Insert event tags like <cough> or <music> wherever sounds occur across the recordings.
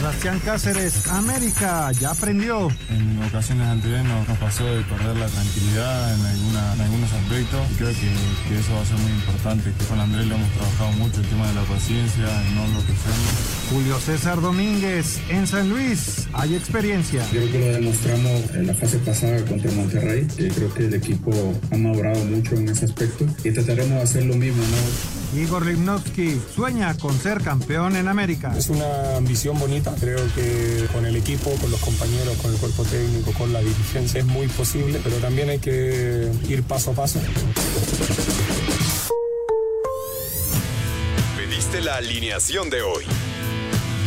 Sebastián Cáceres, América, ya aprendió. En ocasiones anteriores nos, pasó de perder la tranquilidad en, algunos aspectos y creo que, eso va a ser muy importante. Que con Andrés lo hemos trabajado mucho, el tema de la paciencia, no lo que sea. Julio César Domínguez, en San Luis, hay experiencia. Creo que lo demostramos en la fase pasada contra Monterrey. creo que el equipo ha madurado mucho en ese aspecto y trataremos de hacer lo mismo, ¿no? Igor Limnowski sueña con ser campeón en América. Es una ambición bonita, creo que con el equipo, con los compañeros, con el cuerpo técnico, con la dirigencia es muy posible, pero también hay que ir paso a paso. Pediste la alineación de hoy.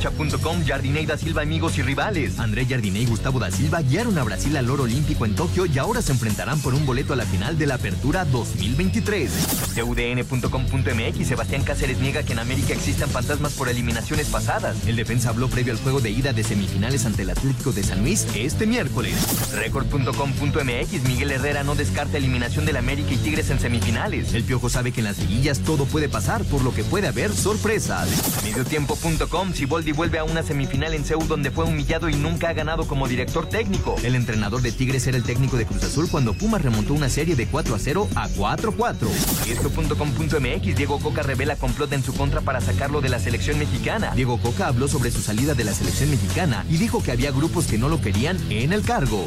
Cancha.com, Jardinei da Silva, amigos y rivales. André Jardinei y Gustavo da Silva guiaron a Brasil al oro olímpico en Tokio y ahora se enfrentarán por un boleto a la final de la Apertura 2023. CUDN.com.mx, Sebastián Cáceres niega que en América existan fantasmas por eliminaciones pasadas. El defensa habló previo al juego de ida de semifinales ante el Atlético de San Luis este miércoles. Record.com.mx, Miguel Herrera no descarta eliminación del América y Tigres en semifinales. El Piojo sabe que en las liguillas todo puede pasar, por lo que puede haber sorpresas. Mediotiempo.com, si Boldi vuelve a una semifinal en Seúl donde fue humillado y nunca ha ganado como director técnico. El entrenador de Tigres era el técnico de Cruz Azul cuando Pumas remontó una serie de 4 a 0 a 4 4. Esto.com.mx Diego Coca revela complot en su contra para sacarlo de la selección mexicana. Diego Coca habló sobre su salida de la selección mexicana y dijo que había grupos que no lo querían en el cargo.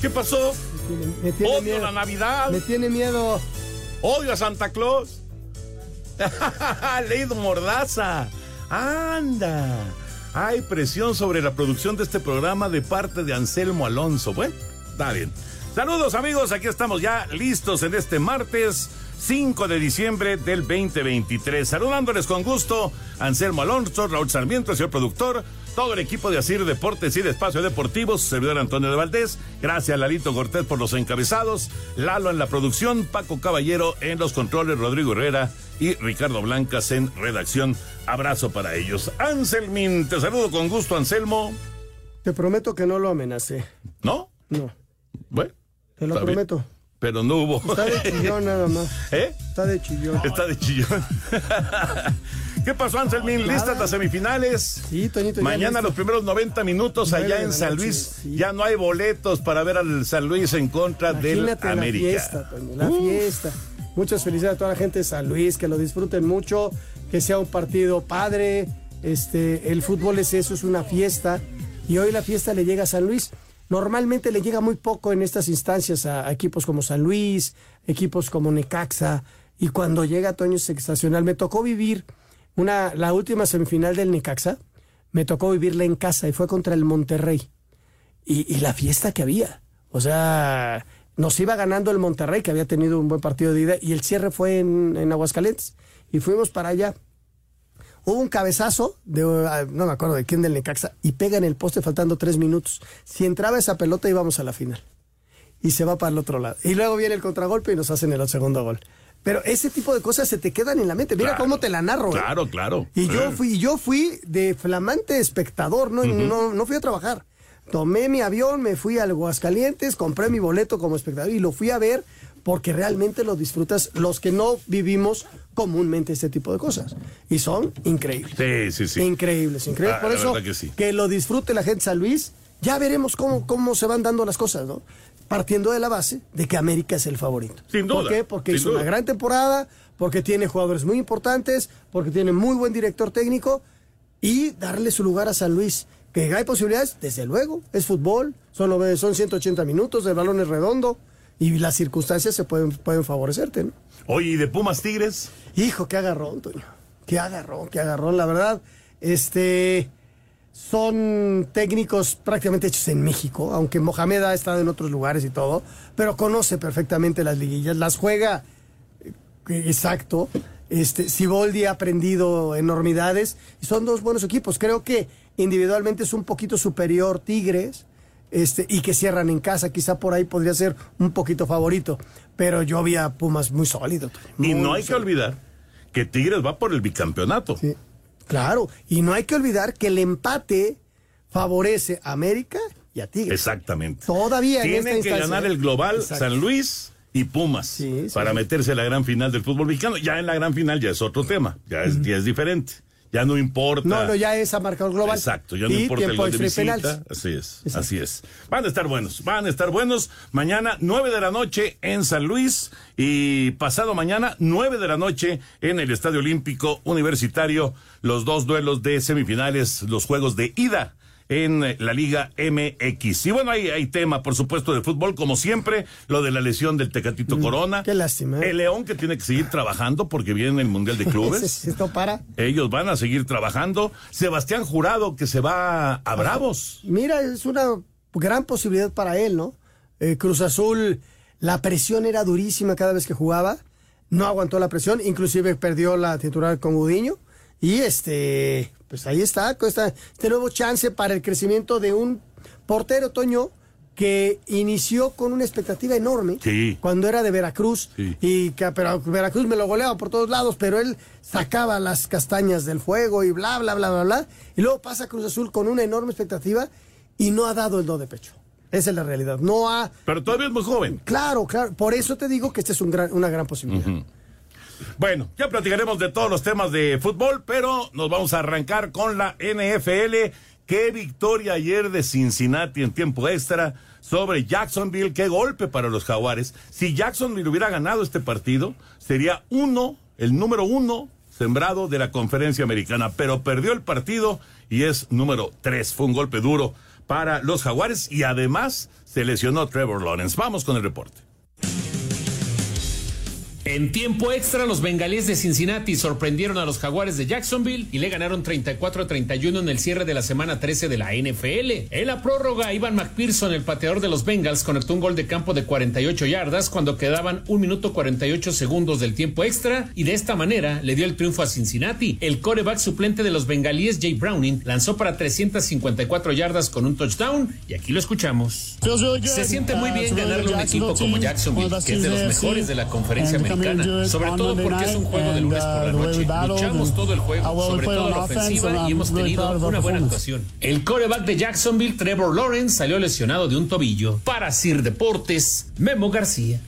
¿Qué pasó? Me tiene, Odio miedo. la Navidad. Me tiene miedo. Odio a Santa Claus. <laughs> Leído Mordaza. Anda. Hay presión sobre la producción de este programa de parte de Anselmo Alonso. Bueno, está bien. Saludos amigos, aquí estamos ya listos en este martes 5 de diciembre del 2023. Saludándoles con gusto, Anselmo Alonso, Raúl Sarmiento, señor productor, todo el equipo de Asir Deportes y de Espacio Deportivo, su servidor Antonio de Valdés. Gracias a Lalito Cortés por los encabezados, Lalo en la producción, Paco Caballero en los controles, Rodrigo Herrera y Ricardo Blancas en redacción. Abrazo para ellos. Anselmin, te saludo con gusto, Anselmo. Te prometo que no lo amenacé. ¿No? No. Bueno. Te lo prometo. Pero no hubo. Está de chillón nada más. <laughs> ¿Eh? Está de chillón. Está de chillón. <laughs> ¿Qué pasó, Anselmín? ¿Listas las semifinales? Sí, Toñito. Mañana los primeros 90 minutos allá en San Luis. Ya no hay boletos para ver al San Luis en contra del América. La fiesta, Toño, la fiesta. Muchas felicidades a toda la gente de San Luis, que lo disfruten mucho, que sea un partido padre. Este, el fútbol es eso, es una fiesta. Y hoy la fiesta le llega a San Luis. Normalmente le llega muy poco en estas instancias a, equipos como San Luis, equipos como Necaxa. Y cuando llega Toño es sensacional. Me tocó vivir una, la última semifinal del Necaxa, me tocó vivirla en casa y fue contra el Monterrey. Y, la fiesta que había. O sea, nos iba ganando el Monterrey, que había tenido un buen partido de ida, y el cierre fue en, en Aguascalientes. Y fuimos para allá. Hubo un cabezazo, de, ah, no me acuerdo de quién del Necaxa, y pega en el poste faltando tres minutos. Si entraba esa pelota íbamos a la final. Y se va para el otro lado. Y luego viene el contragolpe y nos hacen el segundo gol. Pero ese tipo de cosas se te quedan en la mente. Mira cómo te la narro. ¿eh? Claro, claro. Y yo fui, yo fui de flamante espectador, no, no, no fui a trabajar. Tomé mi avión, me fui a Aguascalientes, compré mi boleto como espectador y lo fui a ver porque realmente lo disfrutas los que no vivimos comúnmente este tipo de cosas. Y son increíbles. Sí, sí, sí. Increíbles, increíbles. Ah, Por eso, que, que, lo disfrute la gente San Luis. Ya veremos cómo, cómo se van dando las cosas, ¿no? partiendo de la base de que América es el favorito. Sin duda. ¿Por qué? Porque hizo una gran temporada, porque tiene jugadores muy importantes, porque tiene muy buen director técnico y darle su lugar a San Luis, Que hay posibilidades, desde luego, es fútbol, son, son 180 minutos, el balón es redondo y las circunstancias se pueden, pueden favorecerte, ¿no? Oye, ¿y de Pumas Tigres? Hijo, qué agarrón, Toño. Qué agarrón, qué agarrón, la verdad. Este son técnicos prácticamente hechos en México, aunque Mohamed ha estado en otros lugares y todo, pero conoce perfectamente las liguillas, las juega eh, exacto. Este, Siboldi ha aprendido enormidades y son dos buenos equipos. Creo que individualmente es un poquito superior Tigres, este, y que cierran en casa. Quizá por ahí podría ser un poquito favorito. Pero yo vi a Pumas muy sólido. y no hay que olvidar que Tigres va por el bicampeonato. Sí, claro. Y no hay que olvidar que el empate favorece a América y a Tigres. Exactamente. Todavía Tienen que ganar el global San Luis y Pumas para meterse a la gran final del fútbol mexicano. Ya en la gran final ya es otro tema, ya es, ya es diferente. Ya no importa. No, no, ya es a marcador global. Exacto, ya no importa el gol de visita. Así es, así es. Van a estar buenos, van a estar buenos. Mañana, nueve de la noche en San Luis y pasado mañana, nueve de la noche en el Estadio Olímpico Universitario, los dos duelos de semifinales, los juegos de ida en la Liga MX. Y bueno, hay, hay tema, por supuesto, de fútbol, como siempre, lo de la lesión del Tecatito mm, Corona. Qué lástima. ¿eh? El León que tiene que seguir trabajando porque viene el Mundial de <laughs> Clubes. Esto para. Ellos van a seguir trabajando. Sebastián Jurado que se va a Bravos. Mira, es una gran posibilidad para él, ¿no? Eh, Cruz Azul, la presión era durísima cada vez que jugaba. No aguantó la presión, inclusive perdió la titular con Gudiño. Y este, pues ahí está, este nuevo chance para el crecimiento de un portero, Toño, que inició con una expectativa enorme cuando era de Veracruz y que pero Veracruz me lo goleaba por todos lados, pero él sacaba las castañas del fuego y bla bla bla bla bla y luego pasa Cruz Azul con una enorme expectativa y no ha dado el do de pecho. Esa es la realidad. No ha Pero todavía es muy joven. Claro, claro, por eso te digo que esta es un gran, una gran posibilidad. Bueno, ya platicaremos de todos los temas de fútbol, pero nos vamos a arrancar con la NFL. Qué victoria ayer de Cincinnati en tiempo extra sobre Jacksonville. Qué golpe para los Jaguares. Si Jacksonville hubiera ganado este partido, sería uno, el número uno sembrado de la conferencia americana, pero perdió el partido y es número tres. Fue un golpe duro para los Jaguares y además se lesionó Trevor Lawrence. Vamos con el reporte. En tiempo extra, los bengalíes de Cincinnati sorprendieron a los jaguares de Jacksonville y le ganaron 34 a 31 en el cierre de la semana 13 de la NFL. En la prórroga, Ivan McPherson, el pateador de los Bengals, conectó un gol de campo de 48 yardas cuando quedaban 1 minuto 48 segundos del tiempo extra y de esta manera le dio el triunfo a Cincinnati. El coreback suplente de los bengalíes, Jay Browning, lanzó para 354 yardas con un touchdown y aquí lo escuchamos. Se siente muy bien ganarle a un equipo como Jacksonville, que es de los mejores de la conferencia americana sobre todo porque es un juego de lunes por la noche. Luchamos todo el juego, sobre todo la ofensiva, y hemos tenido una buena actuación. El coreback de Jacksonville, Trevor Lawrence, salió lesionado de un tobillo. Para Sir Deportes, Memo García.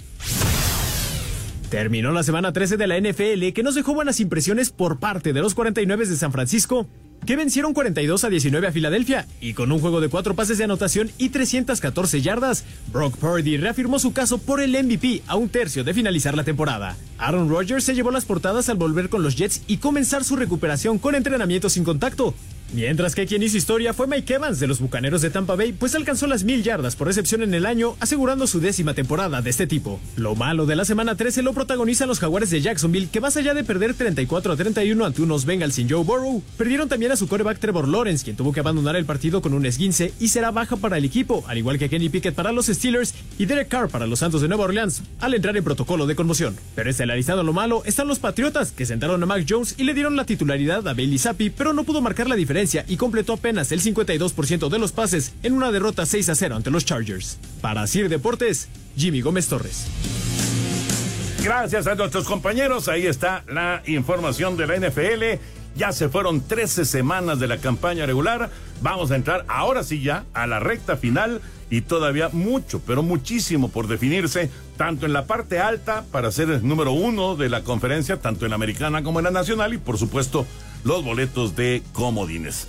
Terminó la semana 13 de la NFL que nos dejó buenas impresiones por parte de los 49 de San Francisco que vencieron 42 a 19 a Filadelfia y con un juego de cuatro pases de anotación y 314 yardas, Brock Purdy reafirmó su caso por el MVP a un tercio de finalizar la temporada. Aaron Rodgers se llevó las portadas al volver con los Jets y comenzar su recuperación con entrenamiento sin contacto, Mientras que quien hizo historia fue Mike Evans de los Bucaneros de Tampa Bay, pues alcanzó las mil yardas por recepción en el año, asegurando su décima temporada de este tipo. Lo malo de la semana 13 lo protagonizan los jaguares de Jacksonville, que más allá de perder 34 a 31 ante unos Bengals sin Joe Burrow, perdieron también a su coreback Trevor Lawrence, quien tuvo que abandonar el partido con un esguince y será baja para el equipo, al igual que Kenny Pickett para los Steelers y Derek Carr para los Santos de Nueva Orleans, al entrar en protocolo de conmoción. Pero estelarizado lo malo están los Patriotas, que sentaron a Mac Jones y le dieron la titularidad a Bailey Zappi, pero no pudo marcar la diferencia y completó apenas el 52% de los pases en una derrota 6 a 0 ante los Chargers. Para Sir Deportes, Jimmy Gómez Torres. Gracias a nuestros compañeros, ahí está la información de la NFL. Ya se fueron 13 semanas de la campaña regular. Vamos a entrar ahora sí ya a la recta final y todavía mucho, pero muchísimo por definirse, tanto en la parte alta para ser el número uno de la conferencia, tanto en la americana como en la nacional y por supuesto los boletos de comodines.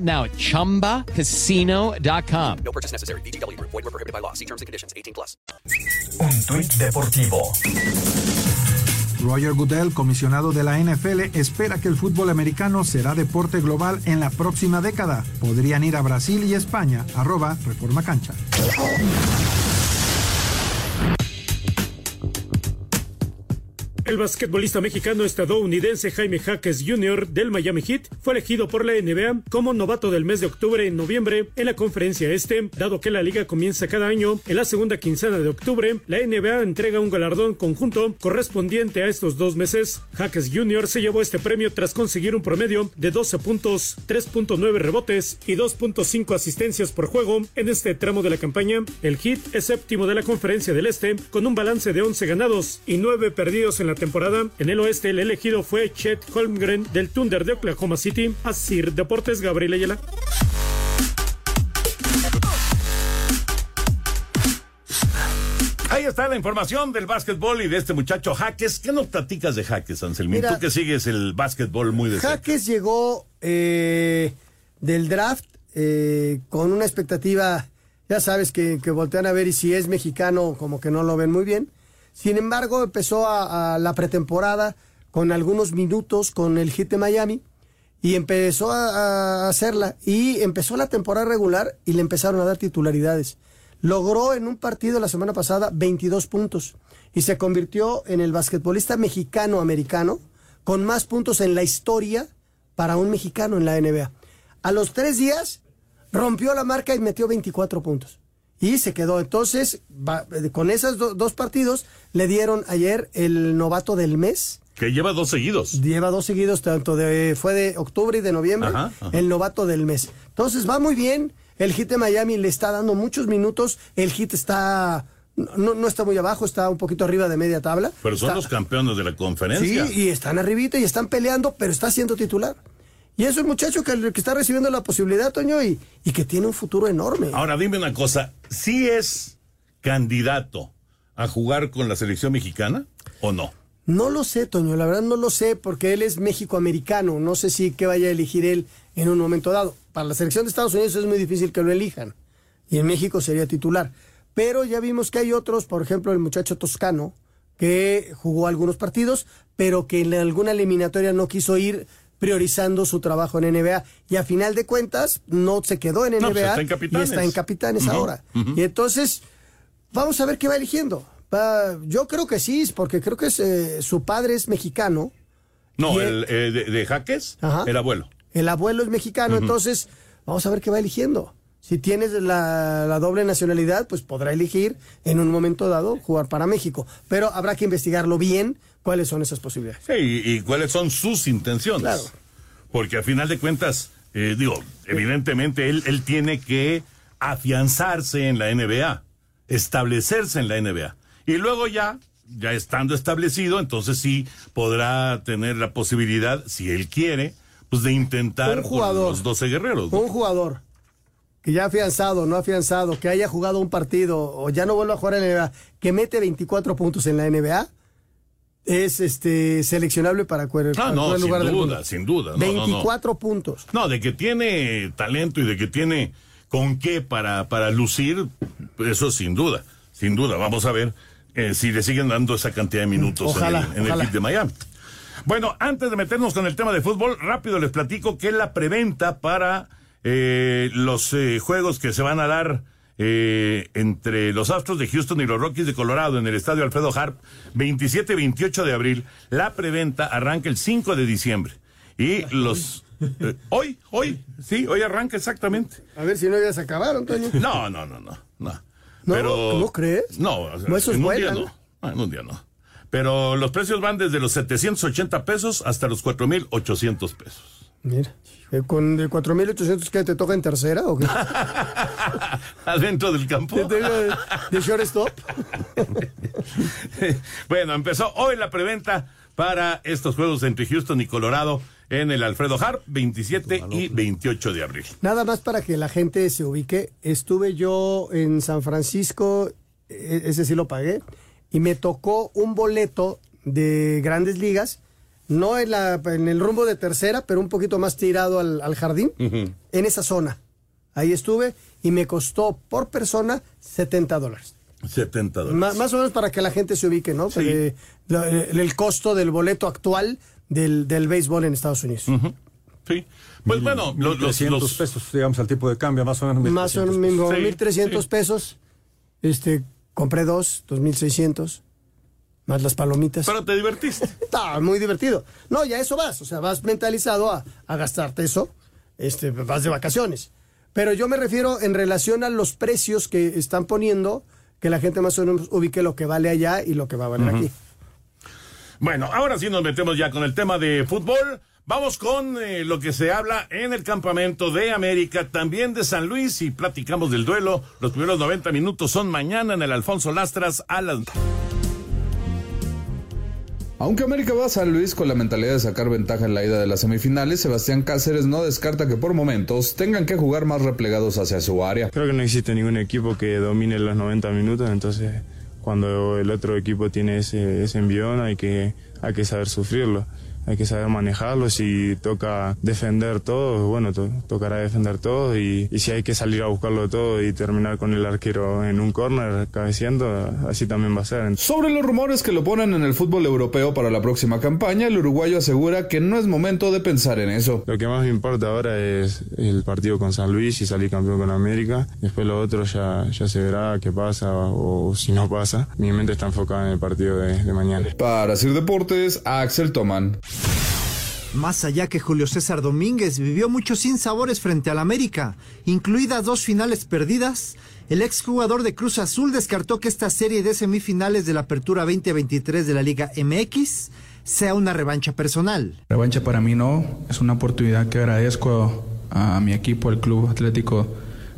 now at ChumbaCasino.com. No purchase necessary. BGW. Void were prohibited by law. See terms and conditions. 18 plus. Un tuit deportivo. Roger Goodell, comisionado de la NFL, espera que el fútbol americano será deporte global en la próxima década. Podrían ir a Brasil y España. Arroba Reforma Cancha. El basquetbolista mexicano estadounidense Jaime Jaques Jr. del Miami Heat fue elegido por la NBA como novato del mes de octubre en noviembre en la conferencia este. Dado que la liga comienza cada año en la segunda quincena de octubre, la NBA entrega un galardón conjunto correspondiente a estos dos meses. Jaques Jr. se llevó este premio tras conseguir un promedio de 12 puntos, 3.9 rebotes y 2.5 asistencias por juego en este tramo de la campaña. El Heat es séptimo de la conferencia del este con un balance de 11 ganados y 9 perdidos en la temporada. En el oeste, el elegido fue Chet Holmgren del Thunder de Oklahoma City. Asir Deportes, Gabriel Ayala. Ahí está la información del básquetbol y de este muchacho Jaques. ¿Qué nos platicas de Jaques, Anselmín? Mira, Tú que sigues el básquetbol muy de cerca. Jaques llegó eh, del draft eh, con una expectativa, ya sabes, que, que voltean a ver y si es mexicano, como que no lo ven muy bien. Sin embargo, empezó a, la pretemporada con algunos minutos con el hit de Miami y empezó a, a, hacerla y empezó la temporada regular y le empezaron a dar titularidades. Logró en un partido la semana pasada 22 puntos y se convirtió en el basquetbolista mexicano-americano con más puntos en la historia para un mexicano en la NBA. A los tres días rompió la marca y metió 24 puntos y se quedó. Entonces, va, con esos do, dos partidos, le dieron ayer el novato del mes. Que lleva dos seguidos. Lleva dos seguidos, tanto de, fue de octubre y de noviembre, ajá, ajá. el novato del mes. Entonces, va muy bien. El hit de Miami le está dando muchos minutos. El hit está. No, no está muy abajo, está un poquito arriba de media tabla. Pero son está, los campeones de la conferencia. Sí, y están arribita y están peleando, pero está siendo titular. Y es un muchacho que, que, está recibiendo la posibilidad, Toño, y, y, que tiene un futuro enorme. Ahora, dime una cosa, ¿sí es candidato a jugar con la selección mexicana o no? No lo sé, Toño, la verdad no lo sé, porque él es México-americano. No sé si que vaya a elegir él en un momento dado. Para la selección de Estados Unidos es muy difícil que lo elijan. Y en México sería titular. Pero ya vimos que hay otros, por ejemplo, el muchacho toscano, que jugó algunos partidos, pero que en alguna eliminatoria no quiso ir priorizando su trabajo en NBA y a final de cuentas no se quedó en NBA no, pues está en y está en Capitanes uh -huh, ahora. Uh -huh. Y entonces vamos a ver qué va eligiendo. Va, yo creo que sí, porque creo que es, eh, su padre es mexicano. No, el, eh, de, de, Jaques, Ajá. el abuelo. El abuelo es mexicano, uh -huh. entonces vamos a ver qué va eligiendo. Si tienes la, la, doble nacionalidad, pues podrá elegir en un momento dado jugar para México. Pero habrá que investigarlo bien cuáles son esas posibilidades. Sí, y, y cuáles son sus intenciones. Claro. Porque a final de cuentas, eh, digo, evidentemente él, él tiene que afianzarse en la NBA, establecerse en la NBA. Y luego ya, ya estando establecido, entonces sí podrá tener la posibilidad, si él quiere, pues de intentar un jugador, con los 12 guerreros. ¿no? Un jugador que ya afianzado, no afianzado, que haya jugado un partido o ya no vuelva a jugar en la NBA, que mete 24 puntos en la NBA, es este seleccionable para cualquier ah, no, lugar sin del duda, mundo. sin duda. No, 24 no, no. puntos. No, de que tiene talento y de que tiene con qué para, para lucir, eso sin duda, sin duda. Vamos a ver eh, si le siguen dando esa cantidad de minutos ojalá, en el, en el hit de Miami. Bueno, antes de meternos con el tema de fútbol, rápido les platico que la preventa para eh, los eh, juegos que se van a dar eh, entre los Astros de Houston y los Rockies de Colorado en el estadio Alfredo Harp, 27 y 28 de abril. La preventa arranca el 5 de diciembre. Y los. Eh, hoy, hoy, sí, hoy arranca exactamente. A ver si no ya se acabaron, Toño. <laughs> No, no, no, no. No, ¿No? Pero, ¿No crees? No, no eso es en un día no. no. En un día no. Pero los precios van desde los 780 pesos hasta los 4,800 pesos. Mira. Eh, ¿Con de 4.800 que te toca en tercera o qué? <laughs> Adentro del campo. ¿Te toca de, de shortstop? <laughs> bueno, empezó hoy la preventa para estos juegos entre Houston y Colorado en el Alfredo Harp, 27 y 28 de abril. Nada más para que la gente se ubique. Estuve yo en San Francisco, e- ese sí lo pagué, y me tocó un boleto de grandes ligas, no en, la, en el rumbo de tercera, pero un poquito más tirado al, al jardín, en esa zona. Ahí estuve y me costó por persona 70 dólares. 70 dólares. Má- más o menos para que la gente se ubique, ¿no? Porque la- el, el costo del boleto actual del, del béisbol en Estados Unidos. Sí. Pues bueno, los, los- 300 los- pesos, digamos, al tipo de cambio, más o menos. Más o 1300 menos pesos. 1.300 pesos. Este, compré dos, 2.600. Más las palomitas. Pero te divertiste. <laughs> Está muy divertido. No, ya eso vas. O sea, vas mentalizado a, a gastarte eso. Este, vas de vacaciones. Pero yo me refiero en relación a los precios que están poniendo, que la gente más o menos ubique lo que vale allá y lo que va a valer aquí. Bueno, ahora sí nos metemos ya con el tema de fútbol. Vamos con eh, lo que se habla en el campamento de América, también de San Luis, y platicamos del duelo. Los primeros 90 minutos son mañana en el Alfonso Lastras a las... Aunque América va a San Luis con la mentalidad de sacar ventaja en la ida de las semifinales, Sebastián Cáceres no descarta que por momentos tengan que jugar más replegados hacia su área. Creo que no existe ningún equipo que domine los 90 minutos, entonces cuando el otro equipo tiene ese, ese envión hay que, hay que saber sufrirlo, hay que saber manejarlo. Si toca defender todo, bueno, to- tocará defender todo y, y si hay que salir a buscarlo todo y terminar con el arquero en un córner cabeceando, así también va a ser. Sobre los rumores que lo ponen en el fútbol europeo para la próxima campaña, el uruguayo asegura que no es momento de pensar en eso. Lo que más me importa ahora es el partido con San Luis y salir campeón con América. Después lo otro ya, ya se verá qué pasa o, si no pasa. Mi mente está enfocada en el partido de, de mañana. Para Sir Deportes, Axel Toman. Más allá que Julio César Domínguez vivió muchos sinsabores frente al América, incluidas dos finales perdidas, el exjugador de Cruz Azul descartó que esta serie de semifinales de la Apertura 2023 de la Liga MX sea una revancha personal. Revancha para mí no, es una oportunidad que agradezco a, mi equipo, el Club Atlético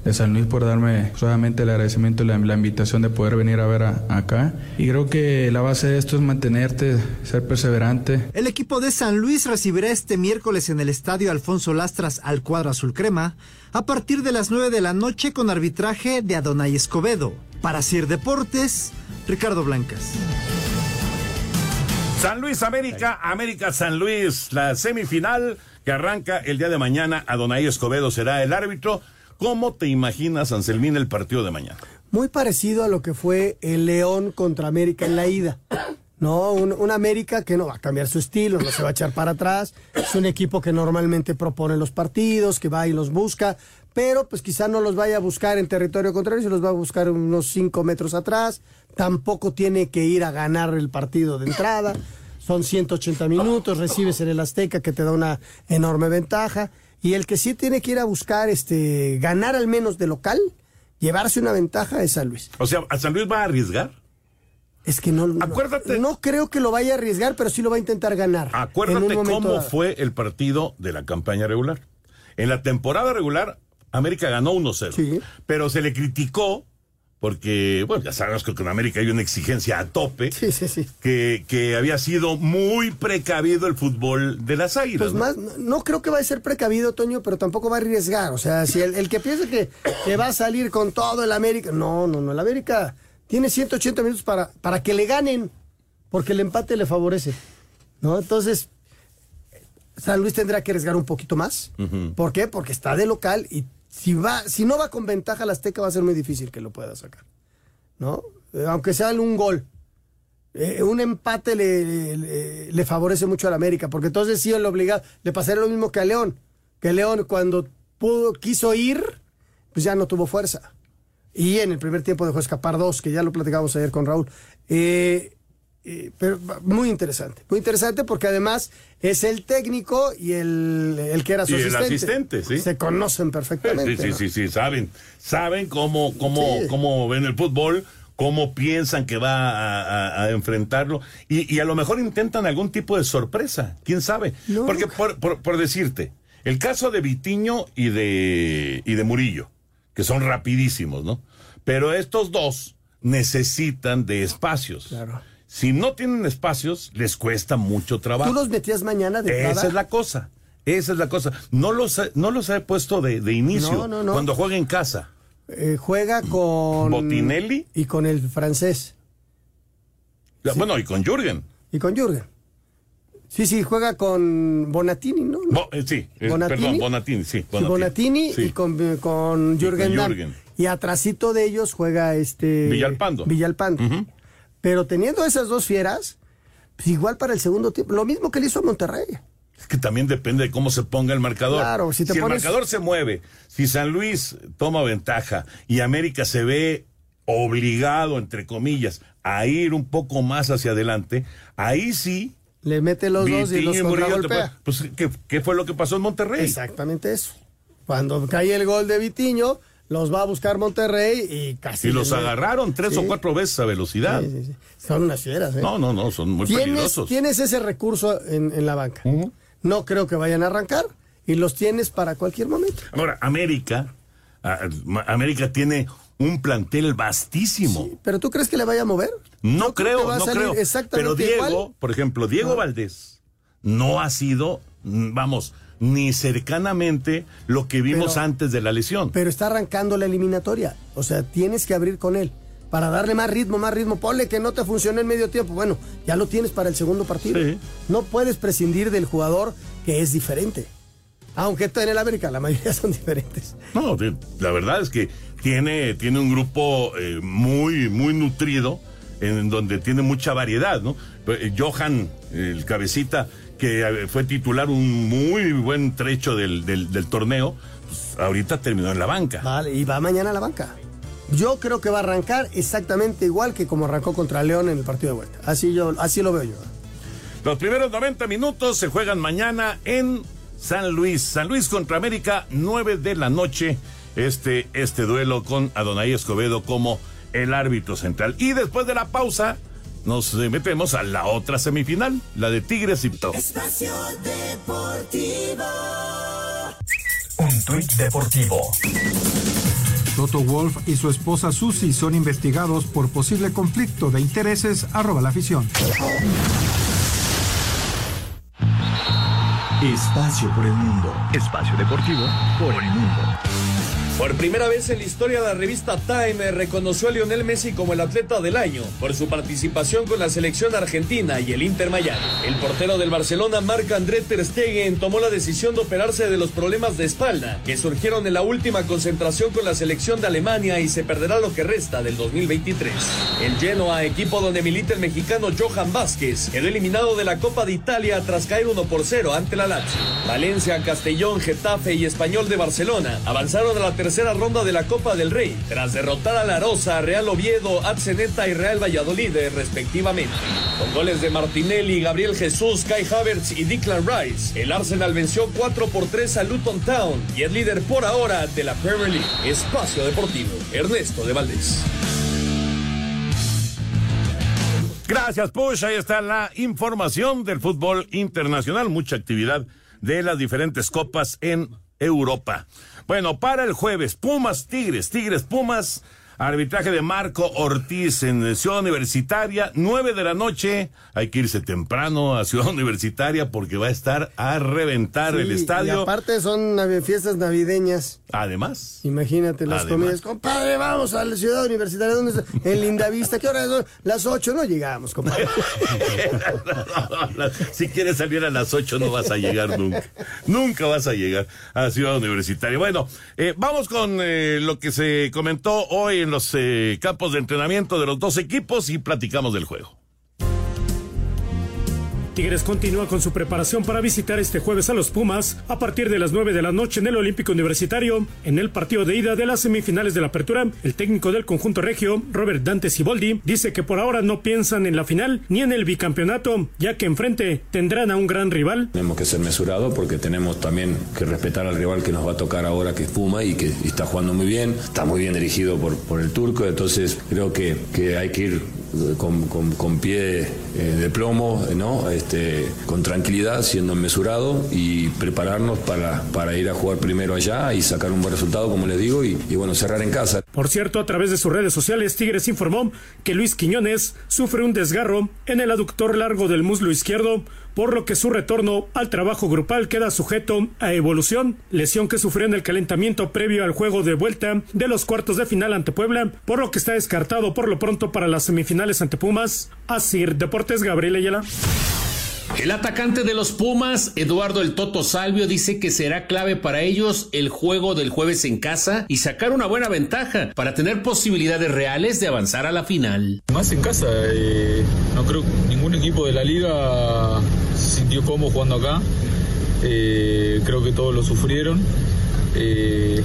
de San Luis, por darme solamente el agradecimiento y la, la invitación de poder venir a ver a- acá. Y creo que la base de esto es mantenerte, ser perseverante. El equipo de San Luis recibirá este miércoles en el estadio Alfonso Lastras al cuadro azul crema a partir de las 9 de la noche con arbitraje de Adonai Escobedo. Para Sir Deportes, Ricardo Blancas. San Luis América, América San Luis, la semifinal que arranca el día de mañana. Adonai Escobedo será el árbitro. ¿Cómo te imaginas, Anselmín, el partido de mañana? Muy parecido a lo que fue el León contra América en la ida. No, un, América que no va a cambiar su estilo, no se va a echar para atrás. Es un equipo que normalmente propone los partidos, que va y los busca, pero pues quizá no los vaya a buscar en territorio contrario, se los va a buscar unos 5 metros atrás. Tampoco tiene que ir a ganar el partido de entrada. Son 180 minutos, recibes en el Azteca que te da una enorme ventaja. Y el que sí tiene que ir a buscar este ganar al menos de local, llevarse una ventaja es San Luis. O sea, ¿a San Luis va a arriesgar? Es que no, no, no creo que lo vaya a arriesgar, pero sí lo va a intentar ganar. Acuérdate cómo dado. fue el partido de la campaña regular. En la temporada regular, América ganó 1-0. Pero se le criticó porque, bueno, ya sabemos que con América hay una exigencia a tope. Que, que había sido muy precavido el fútbol de las águilas. Pues ¿no? más, no- no creo que va a ser precavido, Toño, pero tampoco va a arriesgar. O sea, si el, el que piensa que, que va a salir con todo el América. No, no, no. El América tiene 180 minutos para, para que le ganen, porque el empate le favorece. ¿No? Entonces, San Luis tendrá que arriesgar un poquito más. ¿Por qué? Porque está de local y si va, si no va con ventaja la Azteca va a ser muy difícil que lo pueda sacar. ¿No? Eh, aunque sea un gol. Eh, un empate le, le- favorece mucho al América, porque entonces sí el obligado, le pasaría lo mismo que a León, que León cuando pudo, quiso ir, pues ya no tuvo fuerza. Y en el primer tiempo dejó escapar dos, que ya lo platicamos ayer con Raúl. Eh, eh, pero muy interesante, muy interesante porque además es el técnico y el, el que era su Y el asistente. asistente, sí. Se conocen perfectamente. Sí, sí, ¿no? sí, sí, saben, saben cómo, cómo, Sí. cómo ven el fútbol, cómo piensan que va a, a- a enfrentarlo y, y a lo mejor intentan algún tipo de sorpresa, quién sabe. Porque por, por- por decirte, El caso de Vitiño y de, y de Murillo, que son rapidísimos, ¿no? Pero estos dos necesitan de espacios. Claro. Si no tienen espacios, les cuesta mucho trabajo. ¿Tú los metías mañana de Esa es la cosa. Esa es la cosa. No los, he- no los he puesto de, de inicio No, no, no. cuando juega en casa. Eh, juega con... Botinelli. Y con el francés. Bueno, y con Jürgen. Y con Jürgen. Sí, sí, juega con Bonatini, ¿no? Bo- eh, sí, eh, Bonatini. perdón, Bonatini, sí. Bonatini, Sí. y con, con Jürgen Damm. Jürgen. Y atrasito de ellos juega este... Villalpando. Villalpando. Pero teniendo esas dos fieras, pues igual para el segundo tiempo. Lo mismo que le hizo a Monterrey. Es que también depende de cómo se ponga el marcador. Claro, si te el pones- marcador se mueve, si San Luis toma ventaja y América se ve obligado, entre comillas, a ir un poco más hacia adelante, ahí sí. Le mete los dos y los contragolpea. Pues, ¿qué, qué fue lo que pasó en Monterrey? Exactamente eso. Cuando cae el gol de Vitiño, los va a buscar Monterrey y casi... Y los le- agarraron tres Sí. o cuatro veces a velocidad. Sí, sí, sí. Son unas fieras, ¿eh? No, no, no, son muy tienes, peligrosos. tienes ese recurso en, en la banca. No creo que vayan a arrancar y los tienes para cualquier momento. Ahora, América, a- a- América tiene un plantel vastísimo. ¿Pero tú crees que le vaya a mover? No creo no salir creo. exactamente Pero Diego, igual. por ejemplo, Diego Valdés no ha sido, mm, vamos, ni cercanamente lo que vimos Pero- antes de la lesión. Pero está arrancando la eliminatoria. O sea, tienes que abrir con él. Para darle más ritmo, más ritmo. Ponle que no te funcionó en medio tiempo. Bueno, ya lo tienes para el segundo partido. No puedes prescindir del jugador que es diferente. Aunque está en el América, la mayoría <laughs> son diferentes. No, la verdad es que tiene, tiene un grupo eh, muy, muy nutrido, en donde tiene mucha variedad, ¿no? Eh, Johan, el cabecita, que eh, fue titular un muy buen trecho del, del- del torneo, pues, ahorita terminó en la banca. Vale, y va mañana a la banca. Yo creo que va a arrancar exactamente igual que como arrancó contra León en el partido de vuelta. Así, yo, así lo veo yo. Los primeros 90 minutos se juegan mañana en San Luis. San Luis contra América, 9 de la noche. Este, este duelo con Adonai Escobedo como el árbitro central. Y después de la pausa, nos metemos a la otra semifinal, la de Tigres y Top. Espacio Deportivo. Un tuit deportivo. Toto Wolf y su esposa Susie son investigados por posible conflicto de intereses. Arroba la afición. Espacio por el mundo. Espacio deportivo por el mundo. Por primera vez en la historia la revista Time reconoció a Lionel Messi como el atleta del año por su participación con la selección argentina y el Inter Miami. El portero del Barcelona, Marc-André Ter Stegen, tomó la decisión de operarse de los problemas de espalda que surgieron en la última concentración con la selección de Alemania y se perderá lo que resta del 2023. El Genoa, equipo donde milita el mexicano Johan Vázquez, quedó eliminado de la Copa de Italia tras caer 1 por 0 ante la Lazio. Valencia, Castellón, Getafe y Español de Barcelona avanzaron a la tercera ronda de la Copa del Rey, tras derrotar a La Rosa, Real Oviedo, Atzeneta y Real Valladolid, respectivamente. Con goles de Martinelli, Gabriel Jesús, Kai Havertz y Declan Rice, el Arsenal venció 4 por 3 a Luton Town y es líder por ahora de la Premier League. Espacio Deportivo, Ernesto de Valdés. Gracias, Push. Ahí está la información del fútbol internacional. Mucha actividad de las diferentes copas en Europa. Bueno, para el jueves, Pumas, Tigres, Tigres, Pumas. Arbitraje de Marco Ortiz en Ciudad Universitaria, nueve de la noche. Hay que irse temprano a Ciudad <laughs> Universitaria porque va a estar a reventar el estadio. Y aparte son fiestas navideñas. Además, Imagínate las Además. comidas. Compadre, vamos a la ciudad universitaria. ¿Dónde está? En Lindavista. ¿Qué hora son? Las 8 no llegamos, compadre. <laughs> si quieres salir a las 8 no vas a llegar nunca. Nunca vas a llegar a Ciudad Universitaria. Bueno, eh, vamos con eh, lo que se comentó hoy en los eh, campos de entrenamiento de los dos equipos y platicamos del juego. Tigres continúa con su preparación para visitar este jueves a los Pumas a partir de las 9 de la noche en el Olímpico Universitario. En el partido de ida de las semifinales de la apertura, el técnico del conjunto regio, Robert Dante Siboldi, dice que por ahora no piensan en la final ni en el bicampeonato, ya que enfrente tendrán a un gran rival. Tenemos que ser mesurados porque tenemos también que respetar al rival que nos va a tocar ahora, que es Puma y que está jugando muy bien, está muy bien dirigido por, por el turco, entonces creo que, que hay que ir con, con- con pie eh, de plomo, ¿no? Este, con tranquilidad, siendo mesurado y prepararnos para, para ir a jugar primero allá y sacar un buen resultado, como les digo, y, y bueno, cerrar en casa. Por cierto, a través de sus redes sociales, Tigres informó que Luis Quiñones sufre un desgarro en el aductor largo del muslo izquierdo, por lo que su retorno al trabajo grupal queda sujeto a evolución, lesión que sufrió en el calentamiento previo al juego de vuelta de los cuartos de final ante Puebla, por lo que está descartado por lo pronto para las semifinales ante Pumas. Asir Deportes Gabriel Ayala. El atacante de los Pumas, Eduardo El Toto Salvio, dice que será clave para ellos el juego del jueves en casa y sacar una buena ventaja para tener posibilidades reales de avanzar a la final. Más en casa, eh, no creo ningún equipo de la liga se sintió cómodo jugando acá. Eh, creo que todos lo sufrieron. Eh,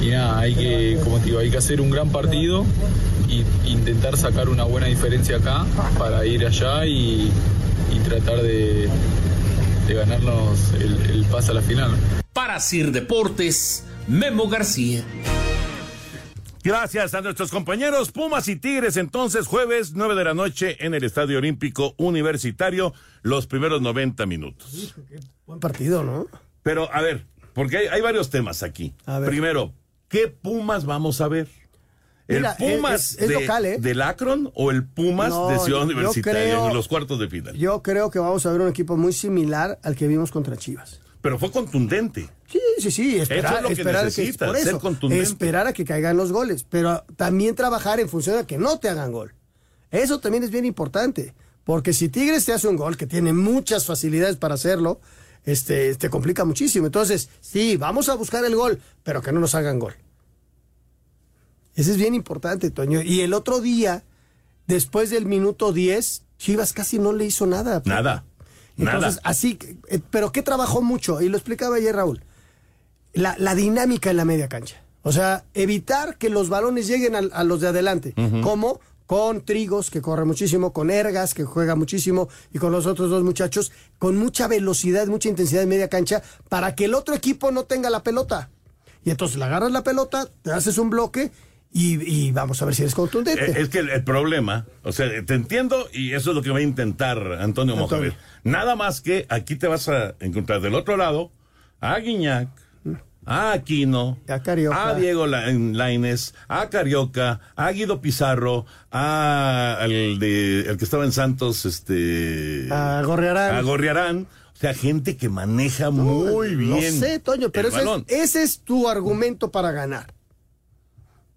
y nada, hay que, como te digo, hay que hacer un gran partido y intentar sacar una buena diferencia acá para ir allá y, y tratar de, de ganarnos el, el pase a la final. Para Sir Deportes, Memo García. Gracias a nuestros compañeros Pumas y Tigres. Entonces, jueves 9 de la noche en el Estadio Olímpico Universitario, los primeros 90 minutos. Buen partido, ¿no? Pero, a ver, porque hay, hay varios temas aquí. A ver. Primero, ¿qué Pumas vamos a ver? ¿El Mira, Pumas es- es de, local, ¿eh? del Akron o el Pumas No, de Ciudad yo Universitaria creo- en los cuartos de final? Yo creo que vamos a ver un equipo muy similar al que vimos contra Chivas. Pero fue contundente. Sí, sí, sí, esperar, Eso es lo que esperar necesitas, por ser eso, contundente. esperar a que caigan los goles, pero también trabajar en función de que no te hagan gol. Eso también es bien importante, porque si Tigres te hace un gol, que tiene muchas facilidades para hacerlo, este, te complica muchísimo. Entonces, sí, vamos a buscar el gol, pero que no nos hagan gol. Ese es bien importante, Toño. Y el otro día, después del minuto 10, Chivas casi no le hizo nada. Nada. Entonces, Nada. así, eh, pero ¿qué trabajó mucho? Y lo explicaba ayer Raúl. La, la dinámica en la media cancha. O sea, evitar que los balones lleguen a, los de adelante. Ujú. Como con Trigos, que corre muchísimo, con Ergas, que juega muchísimo, y con los otros dos muchachos, con mucha velocidad, mucha intensidad en media cancha, para que el otro equipo no tenga la pelota. Y entonces le agarras la pelota, te haces un bloque y, y vamos a ver si eres contundente. Eh, Es que el, el problema, o sea, te entiendo y eso es lo que va a intentar Antonio Mohamed. Nada más que aquí te vas a encontrar del otro lado a Guiñac, a Aquino, a, Diego La- Lainez, a Carioca, a Guido Pizarro, a el, de, el que estaba en Santos, este... A Gorriarán. A Gorriarán. O sea, gente que maneja muy bien. Lo sé, Toño, pero ese es, ese es tu argumento para ganar.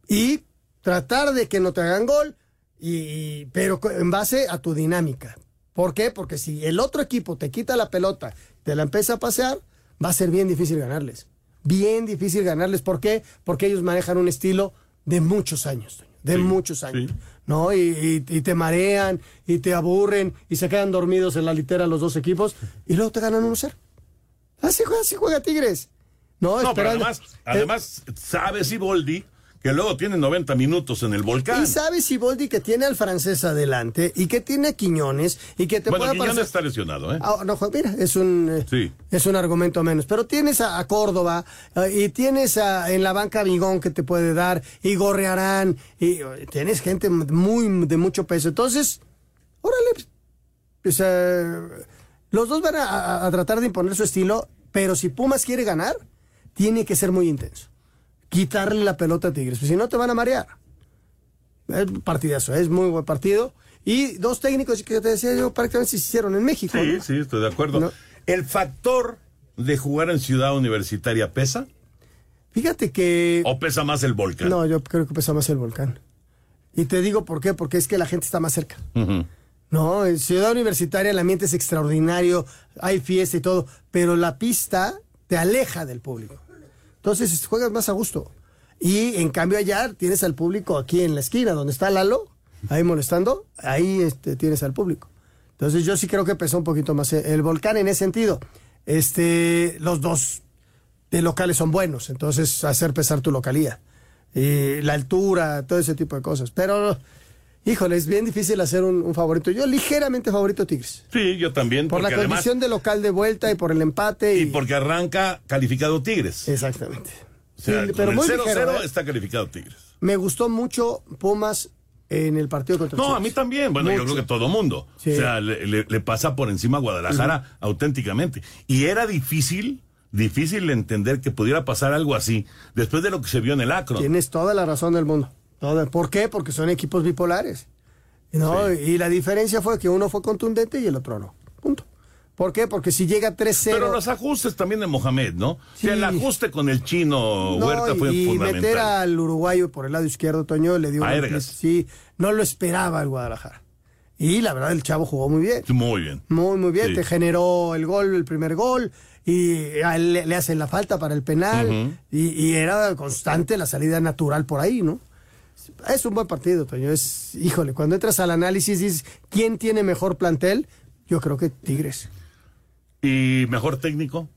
Y tratar de que no te hagan gol, y, pero en base a tu dinámica. ¿Por qué? Porque si el otro equipo te quita la pelota, te la empieza a pasear, va a ser bien difícil ganarles. Bien difícil ganarles. ¿Por qué? Porque ellos manejan un estilo de muchos años, de muchos años. ¿No? Y, y- y te marean, y te aburren, y se quedan dormidos en la litera los dos equipos, y luego te ganan 1-0. Así juega, así juega Tigres. No, No, pero además, además sabes Iboldi que luego tiene 90 minutos en el volcán. Y sabes Siboldi que tiene al francés adelante y que tiene a Quiñones y que te bueno, puede Quiñones está lesionado, ¿eh? Ah, no, mira, es un, eh, Sí. es un argumento menos. Pero tienes a, a Córdoba eh, y tienes a- en la banca a Bigón que te puede dar y Gorrearán y eh, tienes gente muy de mucho peso. Entonces, órale, pues, eh, los dos van a, a- a tratar de imponer su estilo, pero si Pumas quiere ganar, tiene que ser muy intenso. Quitarle la pelota a Tigres, pues si no te van a marear. Es partidazo, es muy buen partido. Y dos técnicos que te decía yo prácticamente se hicieron en México. Sí, ¿no? sí, estoy de acuerdo. ¿El factor de jugar en Ciudad Universitaria pesa? Fíjate que... ¿O pesa más el volcán? No, yo creo que pesa más el volcán. Y te digo por qué, porque es que la gente está más cerca. No, en Ciudad Universitaria el ambiente es extraordinario, hay fiesta y todo, pero la pista te aleja del público. Entonces juegas más a gusto. Y en cambio allá tienes al público aquí en la esquina, donde está Lalo, ahí molestando, ahí este, tienes al público. Entonces yo sí creo que pesó un poquito más el el volcán en ese sentido. Este, los dos de locales son buenos, entonces hacer pesar tu localía. Y la altura, todo ese tipo de cosas. Pero, híjole, es bien difícil hacer un, un favorito. Yo ligeramente favorito Tigres. Sí, yo también. Por la además- condición de local de vuelta y por el empate. Y, Y porque arranca calificado Tigres. Exactamente. O sea, Sí, pero el muy 0-0 ligero, ¿eh? está calificado Tigres. Me gustó mucho Pumas en el partido contra No, Chivas. a mí también. Bueno, yo creo que todo mundo. Sí. O sea, le, le- le pasa por encima a Guadalajara auténticamente. Y era difícil, difícil entender que pudiera pasar algo así después de lo que se vio en el Acro. Tienes toda la razón del mundo. ¿Por qué? Porque son equipos bipolares. ¿no? Y la diferencia fue que uno fue contundente y el otro no. Punto. ¿Por qué? Porque si llega 3-0. Pero los ajustes también de Mohamed, ¿no? O sea, el ajuste con el chino No, Huerta fue y fundamental. meter al uruguayo por el lado izquierdo, Toño, le dio A una. Sí, no lo esperaba el Guadalajara. Y la verdad, el chavo jugó muy bien. Muy bien. Muy, muy bien. Sí. Te generó el gol, el primer gol. Y a él le, hacen la falta para el penal. Y, y era constante la salida natural por ahí, ¿no? Es un buen partido, Toño. Es, híjole, cuando entras al análisis, dices, ¿quién tiene mejor plantel? Yo creo que Tigres. ¿Y mejor técnico?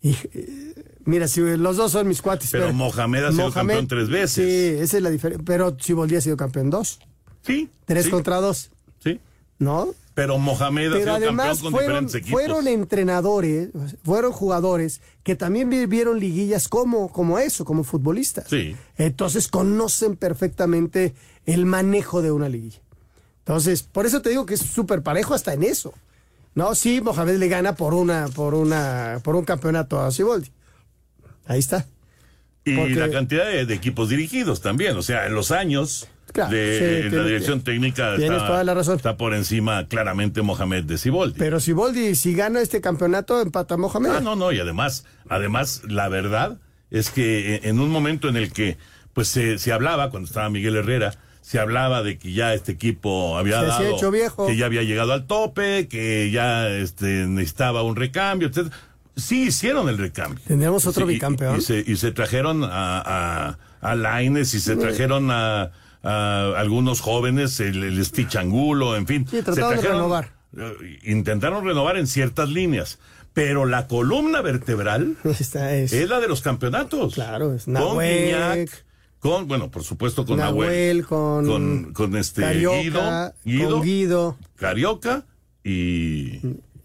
Y, eh, mira, si los dos son mis cuates. Pero Mohamed ha sido campeón tres veces. Sí, esa es la diferencia. Pero Siboldi ha sido campeón dos. Sí. Tres sí. contra dos. ¿No? Pero Mohamed ha Pero sido además campeón con fueron, diferentes equipos. fueron entrenadores, fueron jugadores que también vivieron liguillas como, como eso, como futbolistas. Sí. Entonces conocen perfectamente el manejo de una liguilla. Entonces, por eso te digo que es súper parejo hasta en eso. No, sí, Mohamed le gana por una, por una, por un campeonato a Siboldi. Ahí está. Y Porque- la cantidad de, de equipos dirigidos también. O sea, en los años Claro, de sí, la tiene- dirección técnica tienes está, toda la razón. está por encima claramente Mohamed de Siboldi. Pero Siboldi, si gana este campeonato, empata a Mohamed. Ah, no, no, y además, además, la verdad es que en un momento en el que, pues, se, se hablaba, cuando estaba Miguel Herrera, se hablaba de que ya este equipo había Se dado, hecho viejo. que ya había llegado al tope, que ya este, necesitaba un recambio, etc. Sí hicieron el recambio. Tendremos otro Sí, bicampeón. Y, se, y se trajeron a, a, a Lainez y se trajeron a, a algunos jóvenes, el, el Stitch Angulo, en fin. Sí, se trataron de trajeron- renovar. eh, Intentaron renovar en ciertas líneas. Pero la columna vertebral <laughs> Esta es. es la de los campeonatos. Claro, es Con Nahuel, Guiñac, con, bueno, por supuesto con Nahuel. Nahuel, con, con, con este Carioca, Guido, Guido, con Guido Carioca y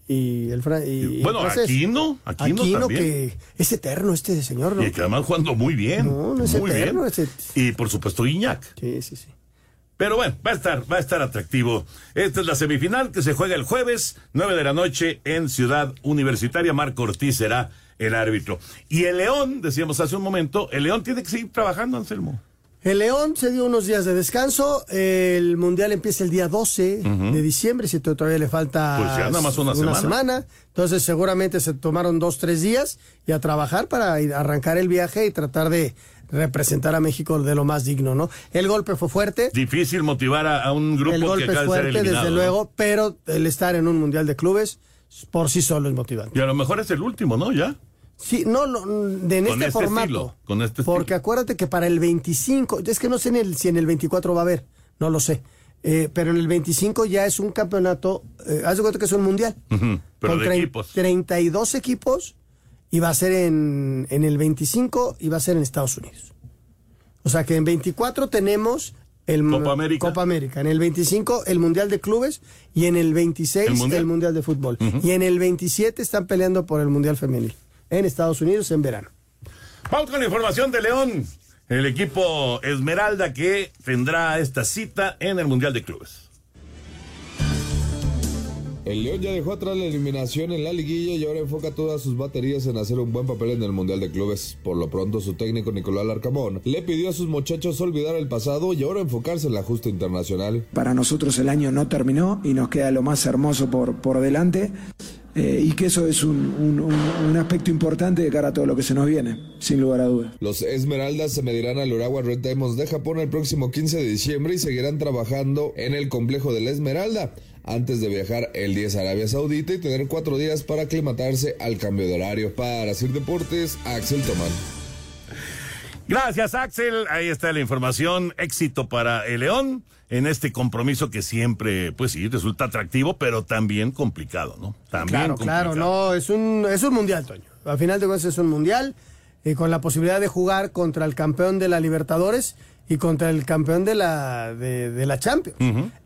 y el Fra- y, bueno, francés. Aquino, Aquino, Aquino también. que es eterno este señor, ¿no? Y que además jugando muy bien. No, no es muy eterno, bien. Y por supuesto Iñak. Sí, sí, sí. Pero bueno, va a estar, va a estar atractivo. Esta es la semifinal que se juega el jueves, 9 de la noche, en Ciudad Universitaria. Marco Ortiz será el árbitro. Y el León, decíamos hace un momento, el León tiene que seguir trabajando, Anselmo. El León se dio unos días de descanso. El Mundial empieza el día 12 de diciembre. Si to- todavía le falta Pues ya nada más una semana. Entonces, seguramente se tomaron dos, tres días y a trabajar para arrancar el viaje y tratar de representar a México de lo más digno, ¿no? El golpe fue fuerte. Difícil motivar a, a un grupo El que golpe es acaba de ser fuerte, eliminado. desde ¿no? luego, pero el estar en un Mundial de Clubes por sí solo es motivante. Y a lo mejor es el último, ¿no? Ya. Sí, no, no, de en Con este, este formato. estilo, con este Porque acuérdate que para el 25, es que no sé en el- si en el 24 va a haber, no lo sé. Eh, pero en el 25 ya es un campeonato, eh, haz de cuenta que es un mundial. Ujú, Pero con de equipos. 32 equipos y va a ser en, en el 25 y va a ser en Estados Unidos. O sea que en 24 tenemos el Copa América. Copa América, en el 25 el Mundial de Clubes y en el 26 ¿El el Mundial? Mundial, de Fútbol. Y en el 27 están peleando por el Mundial Femenil en Estados Unidos en verano. Vamos con la información de León. El equipo Esmeralda que tendrá esta cita en el Mundial de Clubes. El León ya dejó atrás la eliminación en la liguilla y ahora enfoca todas sus baterías en hacer un buen papel en el Mundial de Clubes. Por lo pronto, su técnico Nicolás Larcamón le pidió a sus muchachos olvidar el pasado y ahora enfocarse en la justa internacional. Para nosotros el año no terminó y nos queda lo más hermoso por, por delante eh, y que eso es un, un- un- un aspecto importante de cara a todo lo que se nos viene, sin lugar a dudas. Los Esmeraldas se medirán al Urawa Red Diamonds de Japón el próximo 15 de diciembre y seguirán trabajando en el complejo de la Esmeralda antes de viajar el 10 a Arabia Saudita y tener cuatro días para aclimatarse al cambio de horario. Para Sir Deportes, Axel Tomán. Gracias, Axel. Ahí está la información. Éxito para el León en este compromiso que siempre, pues sí, resulta atractivo, pero también complicado, ¿no? También Claro, complicado. claro, no, es un, es un mundial, Toño. Al final de cuentas es un mundial eh, con la posibilidad de jugar contra el campeón de la Libertadores y contra el campeón de la, de, de la Champions.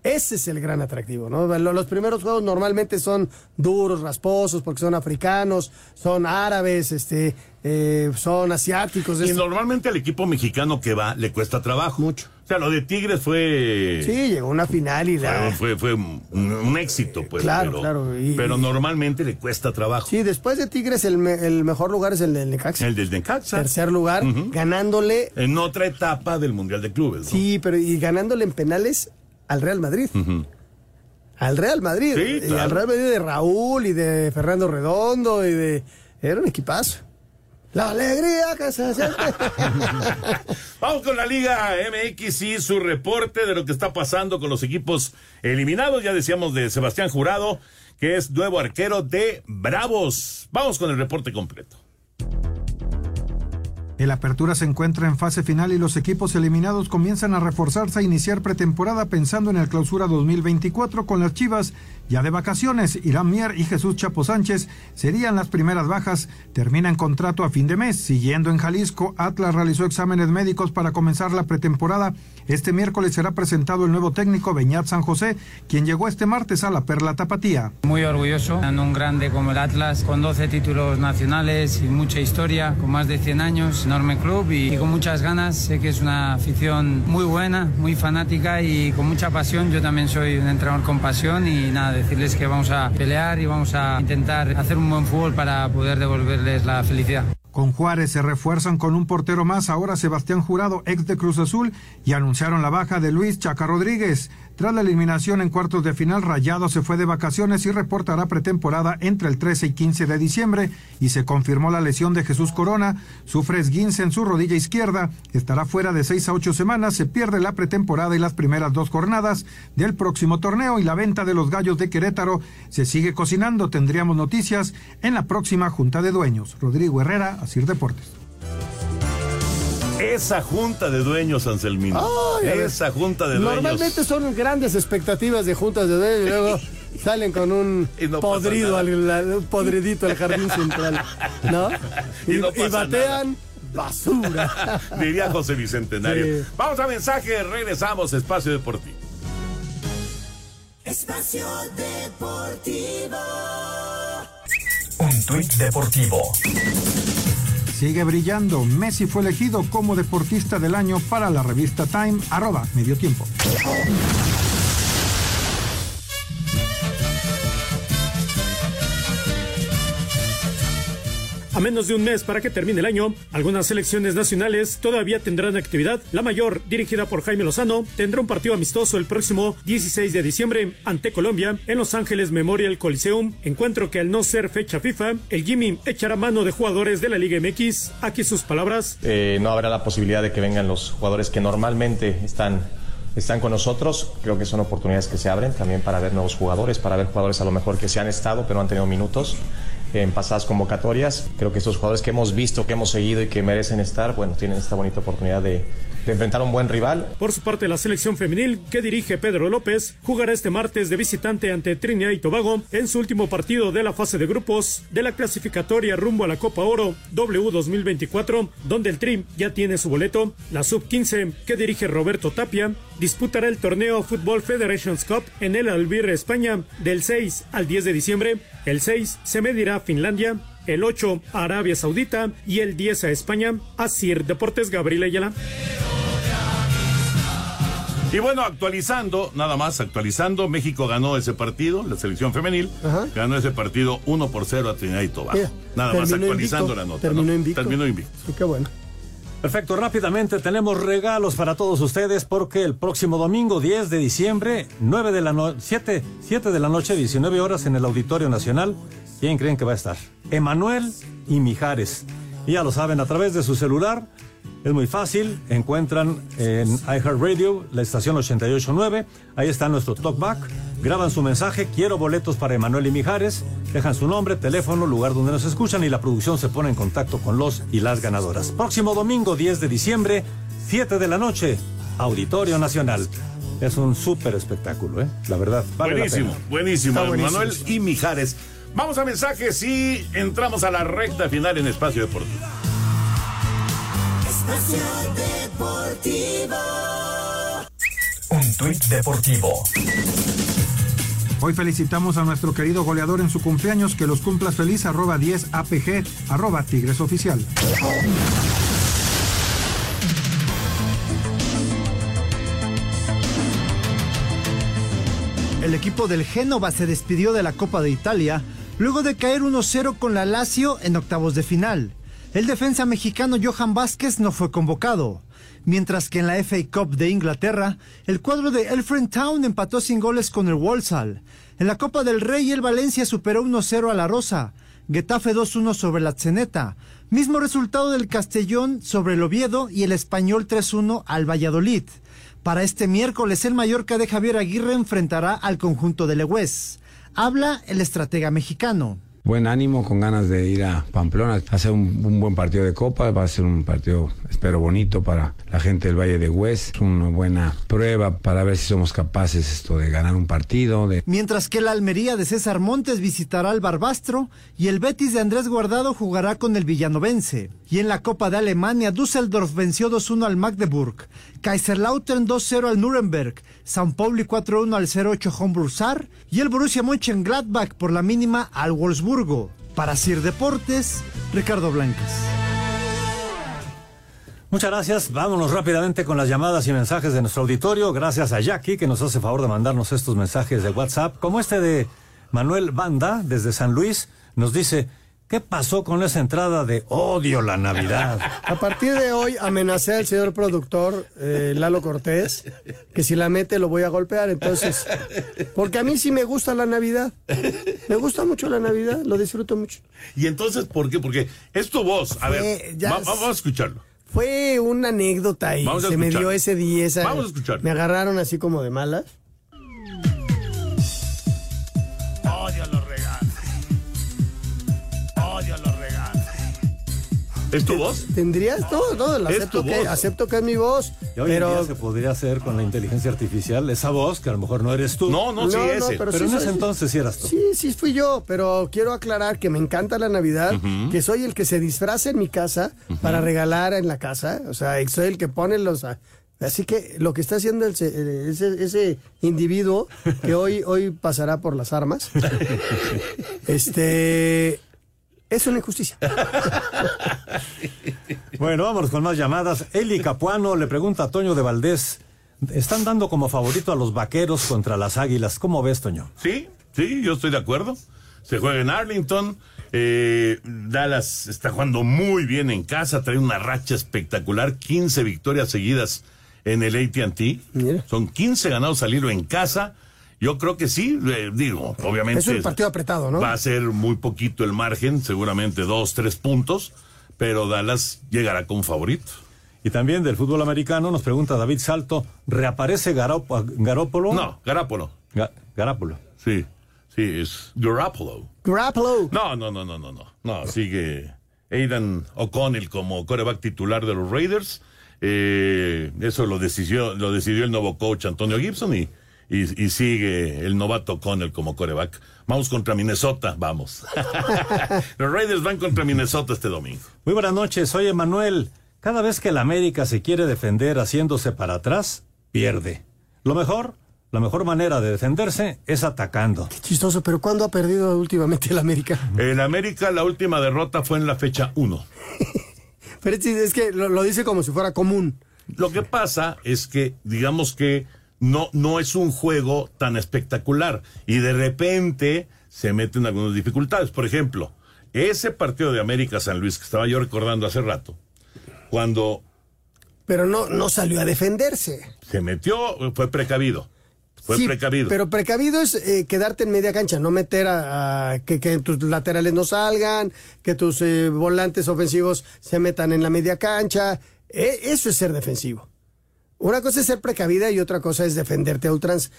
Ese es el gran atractivo, ¿no? Lo- Los primeros juegos normalmente son duros, rasposos, porque son africanos, son árabes, este, eh, son asiáticos. Y normalmente al equipo mexicano que va le cuesta trabajo. Mucho. O sea, lo de Tigres fue. Sí, llegó a una final y la. Fue, fue, fue un, un éxito, pues. Claro, pero, claro, y- pero normalmente le cuesta trabajo. Sí, después de Tigres, el, me- el mejor lugar es el del Necaxa. El del Necaxa. Tercer lugar, ganándole. En otra etapa del Mundial de Clubes, ¿no? Sí, pero y ganándole en penales al Real Madrid. Al Real Madrid. Sí, Y al Real Madrid de Raúl y de Fernando Redondo y de. Era un equipazo. La alegría que se siente. <laughs> Vamos con la Liga MX y su reporte de lo que está pasando con los equipos eliminados. Ya decíamos de Sebastián Jurado, que es nuevo arquero de Bravos. Vamos con el reporte completo. El Apertura se encuentra en fase final y los equipos eliminados comienzan a reforzarse a iniciar pretemporada pensando en el Clausura 2024 con las Chivas ya de vacaciones. Irán Mier y Jesús Chapo Sánchez serían las primeras bajas. Terminan contrato a fin de mes. Siguiendo en Jalisco, Atlas realizó exámenes médicos para comenzar la pretemporada. Este miércoles será presentado el nuevo técnico Beñat San José, quien llegó este martes a la Perla Tapatía. Muy orgulloso, en un grande como el Atlas, con 12 títulos nacionales y mucha historia, con más de 100 años, enorme club y, y con muchas ganas. Sé que es una afición muy buena, muy fanática y con mucha pasión. Yo también soy un entrenador con pasión y nada, decirles que vamos a pelear y vamos a intentar hacer un buen fútbol para poder devolverles la felicidad. Con Juárez se refuerzan con un portero más, ahora Sebastián Jurado, ex de Cruz Azul, y anunciaron la baja de Luis Chaca Rodríguez. Tras la eliminación en cuartos de final, Rayado se fue de vacaciones y reportará pretemporada entre el 13 y 15 de diciembre y se confirmó la lesión de Jesús Corona. Sufre esguince en su rodilla izquierda, estará fuera de 6 a 8 semanas, se pierde la pretemporada y las primeras dos jornadas del próximo torneo y la venta de los gallos de Querétaro se sigue cocinando. Tendríamos noticias en la próxima Junta de Dueños. Rodrigo Herrera, Asir Deportes. Esa junta de dueños, Anselmino. Ay. Esa junta de dueños. Normalmente son grandes expectativas de juntas de dueños y luego <laughs> salen con un no podrido, al, un podridito al jardín central, ¿no? Y <laughs> Y, no y pasa batean basura. <laughs> Diría José Bicentenario. Sí. Vamos a mensaje, regresamos, Espacio Deportivo. Espacio Deportivo. Un tuit deportivo. Sigue brillando. Messi fue elegido como deportista del año para la revista Time, arroba medio tiempo. A menos de un mes para que termine el año, algunas selecciones nacionales todavía tendrán actividad. La mayor, dirigida por Jaime Lozano, tendrá un partido amistoso el próximo 16 de diciembre ante Colombia en Los Ángeles Memorial Coliseum. Encuentro que al no ser fecha FIFA, el Jimmy echará mano de jugadores de la Liga MX. Aquí sus palabras. Eh, no habrá la posibilidad de que vengan los jugadores que normalmente están, están con nosotros. Creo que son oportunidades que se abren también para ver nuevos jugadores, para ver jugadores a lo mejor que se han estado pero han tenido minutos en pasadas convocatorias. Creo que estos jugadores que hemos visto, que hemos seguido y que merecen estar, bueno, tienen esta bonita oportunidad de, de enfrentar a un buen rival. Por su parte, la selección femenil que dirige Pedro López jugará este martes de visitante ante Trinidad y Tobago en su último partido de la fase de grupos de la clasificatoria rumbo a la Copa Oro W 2024, donde el Tri ya tiene su boleto. La sub-15 que dirige Roberto Tapia disputará el torneo Football Federations Cup en el Albir, España, del 6 al 10 de diciembre. El 6 se medirá a Finlandia, el 8 a Arabia Saudita y el 10 a España. Asir Deportes Gabriel Ayala. Y bueno, actualizando, nada más actualizando, México ganó ese partido, la selección femenil, ganó ese partido 1 por 0 a Trinidad y Tobago. Nada más actualizando invicto, la nota. terminó ¿no? invicto. Terminó invicto. Sí, qué bueno. Perfecto, rápidamente tenemos regalos para todos ustedes porque el próximo domingo 10 de diciembre, 9 de la no 7, 7 de la noche, 19 horas en el Auditorio Nacional. ¿Quién creen que va a estar? Emanuel y Mijares. Ya lo saben, a través de su celular, es muy fácil, encuentran en iHeartRadio la estación 889, ahí está nuestro talkback, graban su mensaje, quiero boletos para Emanuel y Mijares, dejan su nombre, teléfono, lugar donde nos escuchan y la producción se pone en contacto con los y las ganadoras. Próximo domingo 10 de diciembre, 7 de la noche, Auditorio Nacional. Es un súper espectáculo, ¿eh? La verdad. Vale la buenísimo, pena. buenísimo, buenísimo. Manuel y Mijares. Vamos a mensajes y entramos a la recta final en Espacio Deportivo. Espacio Deportivo. Un tuit deportivo. Hoy felicitamos a nuestro querido goleador en su cumpleaños, que los cumplas feliz, arroba 10 APG, arroba Tigres Oficial. El equipo del Génova se despidió de la Copa de Italia luego de caer 1-0 con la Lazio en octavos de final. El defensa mexicano Johan Vázquez no fue convocado. Mientras que en la FA Cup de Inglaterra, el cuadro de Elfred Town empató sin goles con el Walsall. En la Copa del Rey, el Valencia superó 1-0 a la Rosa. Getafe 2-1 sobre la Ceneta. Mismo resultado del Castellón sobre el Oviedo y el Español 3-1 al Valladolid. Para este miércoles, el Mallorca de Javier Aguirre enfrentará al conjunto de Legüez. Habla el estratega mexicano. Buen ánimo, con ganas de ir a Pamplona, hacer un, un buen partido de Copa, va a ser un partido, espero, bonito para la gente del Valle de Hues, una buena prueba para ver si somos capaces esto de ganar un partido. Mientras que la Almería de César Montes visitará al Barbastro y el Betis de Andrés Guardado jugará con el Villanovense. Y en la Copa de Alemania, Düsseldorf venció 2-1 al Magdeburg, Kaiserlautern 2-0 al Nuremberg, San Pauli 4-1 al 0-8 Homburg y el Borussia Mönchengladbach por la mínima al Para Sir Deportes, Ricardo Blancas. Muchas gracias. Vámonos rápidamente con las llamadas y mensajes de nuestro auditorio. Gracias a Jackie que nos hace favor de mandarnos estos mensajes de WhatsApp, como este de Manuel Banda desde San Luis. Nos dice, ¿qué pasó con esa entrada de odio la Navidad? A partir de hoy amenacé al señor productor eh, Lalo Cortés que si la mete lo voy a golpear. Entonces, porque a mí sí me gusta la Navidad. Me gusta mucho la Navidad, lo disfruto mucho. Y entonces, ¿por qué? Porque es tu voz. A ver, ya va- s- vamos a escucharlo. Fue una anécdota y se me dio ese día. Esa, Vamos a escuchar. Me agarraron así como de malas. ¿Es tu voz? ¿Tendrías todo? todo lo acepto, que, acepto que es mi voz. Y hoy en pero día se podría hacer con la inteligencia artificial esa voz que a lo mejor no eres tú. No, no, sí, No, no, ese. pero Pero sí en ese soy- entonces sí eras tú. Sí, sí fui yo, pero quiero aclarar que me encanta la Navidad, que soy el que se disfraza en mi casa para regalar en la casa, o sea, soy el que pone los... Así que lo que está haciendo el ese, ese individuo que hoy, hoy pasará por las armas, <laughs> este, es una injusticia. <laughs> Bueno, vámonos con más llamadas. Eli Capuano le pregunta a Toño de Valdés. Están dando como favorito a los vaqueros contra las águilas. ¿Cómo ves, Toño? Sí, sí, yo estoy de acuerdo. Se juega en Arlington. eh, Dallas está jugando muy bien en casa, trae una racha espectacular, 15 victorias seguidas en el AT&T. Son 15 ganados al hilo en casa. Yo creo que sí, eh, digo, obviamente Es un partido apretado, ¿no? va a ser muy poquito el margen, seguramente dos, tres puntos, pero Dallas llegará como favorito. Y también del fútbol americano nos pregunta David Salto, ¿reaparece Garop- Garópolo? No, Garápolo. Ga- Garápolo. Sí, sí, es Garoppolo. Garoppolo. No, no, no, no, no, no. No, sigue Aidan O'Connell como coreback titular de los Raiders. Eh, eso lo decidió, lo decidió el nuevo coach Antonio Gibson y, y, y sigue el novato O'Connell como coreback. Vamos contra Minnesota, vamos. <laughs> los Raiders van contra Minnesota este domingo. Muy buenas noches, soy Emanuel. Cada vez que el América se quiere defender haciéndose para atrás, pierde. Lo mejor, la mejor manera de defenderse es atacando. Chistoso, pero ¿cuándo ha perdido últimamente el América? En América la última derrota fue en la fecha 1. <laughs> Pero es, es que lo, lo dice como si fuera común. Lo que pasa es que, digamos que no, no es un juego tan espectacular y de repente se meten algunas dificultades. Por ejemplo, ese partido de América San Luis que estaba yo recordando hace rato, cuando Pero no, no salió a defenderse. se metió, fue precavido. Fue Sí, precavido. Pero precavido es eh, quedarte en media cancha, no meter a, a- que, que tus laterales no salgan, que tus eh, volantes ofensivos se metan en la media cancha. Eh, eso es ser defensivo. Una cosa es ser precavida y otra cosa es defenderte a ultrans.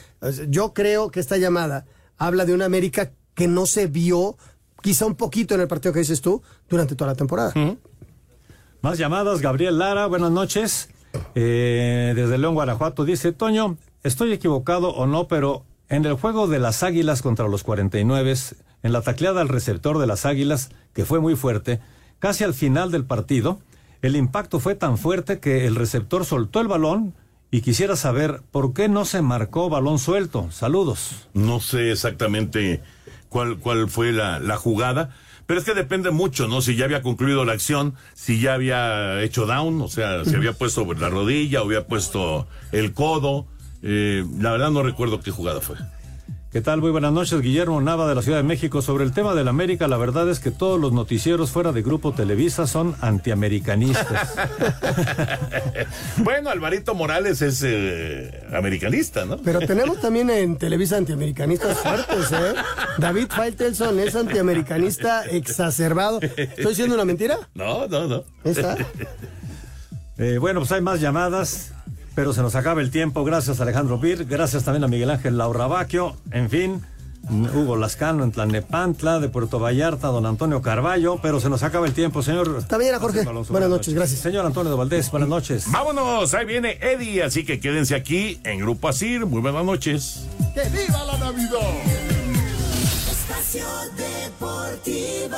Yo creo que esta llamada habla de una América que no se vio, quizá un poquito en el partido que dices tú, durante toda la temporada. Más llamadas, Gabriel Lara, buenas noches. Eh, desde León, Guanajuato, dice, Toño, estoy equivocado o no, pero en el juego de las Águilas contra los 49, en la tacleada al receptor de las Águilas, que fue muy fuerte, casi al final del partido, el impacto fue tan fuerte que el receptor soltó el balón y quisiera saber por qué no se marcó balón suelto. Saludos. No sé exactamente cuál, cuál fue la, la jugada, pero es que depende mucho, ¿no? Si ya había concluido la acción, si ya había hecho down, o sea, si había puesto la rodilla o había puesto el codo. Eh, la verdad no recuerdo qué jugada fue. ¿Qué tal? Muy buenas noches, Guillermo Nava de la Ciudad de México. Sobre el tema del América, la verdad es que todos los noticieros fuera de Grupo Televisa son antiamericanistas. <laughs> bueno, Alvarito Morales es eh, americanista, ¿no? Pero tenemos también en Televisa antiamericanistas fuertes, ¿eh? David Faitelson es antiamericanista exacerbado. ¿Estoy diciendo una mentira? No, no, no. ¿Esa? Eh, bueno, pues hay más llamadas, pero se nos acaba el tiempo. Gracias a Alejandro Bir, gracias también a Miguel Ángel Laurabaquio, en fin, Hugo Lascano en Tlanepantla, de Puerto Vallarta, don Antonio Carballo, pero se nos acaba el tiempo, señor. Está bien, Jorge. buenas noches, gracias. Señor Antonio de Valdés, buenas noches. Vámonos, ahí viene Eddie, así que quédense aquí en Grupo Asir. Muy buenas noches. ¡Que viva la Navidad! Espacio Deportivo.